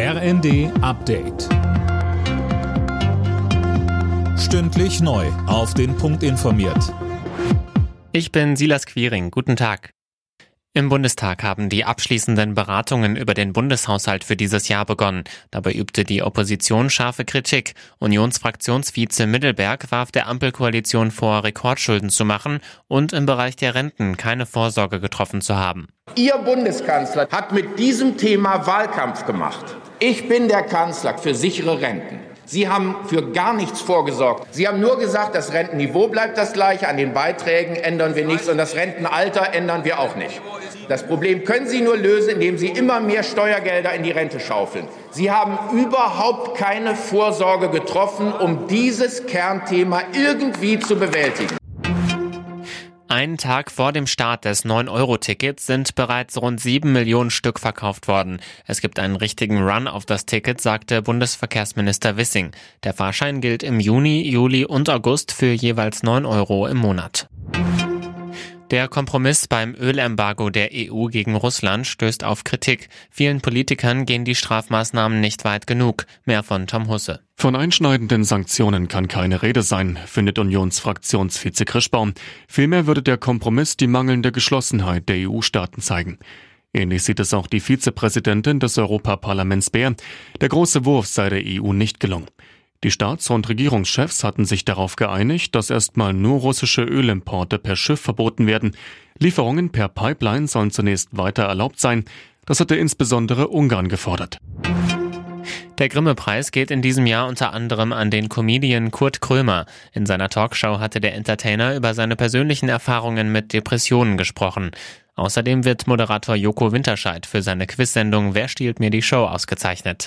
RND Update. Stündlich neu. Auf den Punkt informiert. Ich bin Silas Quiring. Guten Tag. Im Bundestag haben die abschließenden Beratungen über den Bundeshaushalt für dieses Jahr begonnen. Dabei übte die Opposition scharfe Kritik. Unionsfraktionsvize Mittelberg warf der Ampelkoalition vor, Rekordschulden zu machen und im Bereich der Renten keine Vorsorge getroffen zu haben. Ihr Bundeskanzler hat mit diesem Thema Wahlkampf gemacht. Ich bin der Kanzler für sichere Renten. Sie haben für gar nichts vorgesorgt. Sie haben nur gesagt, das Rentenniveau bleibt das gleiche, an den Beiträgen ändern wir nichts und das Rentenalter ändern wir auch nicht. Das Problem können Sie nur lösen, indem Sie immer mehr Steuergelder in die Rente schaufeln. Sie haben überhaupt keine Vorsorge getroffen, um dieses Kernthema irgendwie zu bewältigen. Einen Tag vor dem Start des 9-Euro-Tickets sind bereits rund 7 Millionen Stück verkauft worden. Es gibt einen richtigen Run auf das Ticket, sagte Bundesverkehrsminister Wissing. Der Fahrschein gilt im Juni, Juli und August für jeweils 9 Euro im Monat. Der Kompromiss beim Ölembargo der EU gegen Russland stößt auf Kritik. Vielen Politikern gehen die Strafmaßnahmen nicht weit genug. Mehr von Tom Husse. Von einschneidenden Sanktionen kann keine Rede sein, findet Unionsfraktionsvize Krischbaum. Vielmehr würde der Kompromiss die mangelnde Geschlossenheit der EU-Staaten zeigen. Ähnlich sieht es auch die Vizepräsidentin des Europaparlaments Bär. Der große Wurf sei der EU nicht gelungen. Die Staats- und Regierungschefs hatten sich darauf geeinigt, dass erstmal nur russische Ölimporte per Schiff verboten werden. Lieferungen per Pipeline sollen zunächst weiter erlaubt sein. Das hatte insbesondere Ungarn gefordert. Der Grimme-Preis geht in diesem Jahr unter anderem an den Comedian Kurt Krömer. In seiner Talkshow hatte der Entertainer über seine persönlichen Erfahrungen mit Depressionen gesprochen. Außerdem wird Moderator Joko Winterscheid für seine Quizsendung Wer stiehlt mir die Show ausgezeichnet.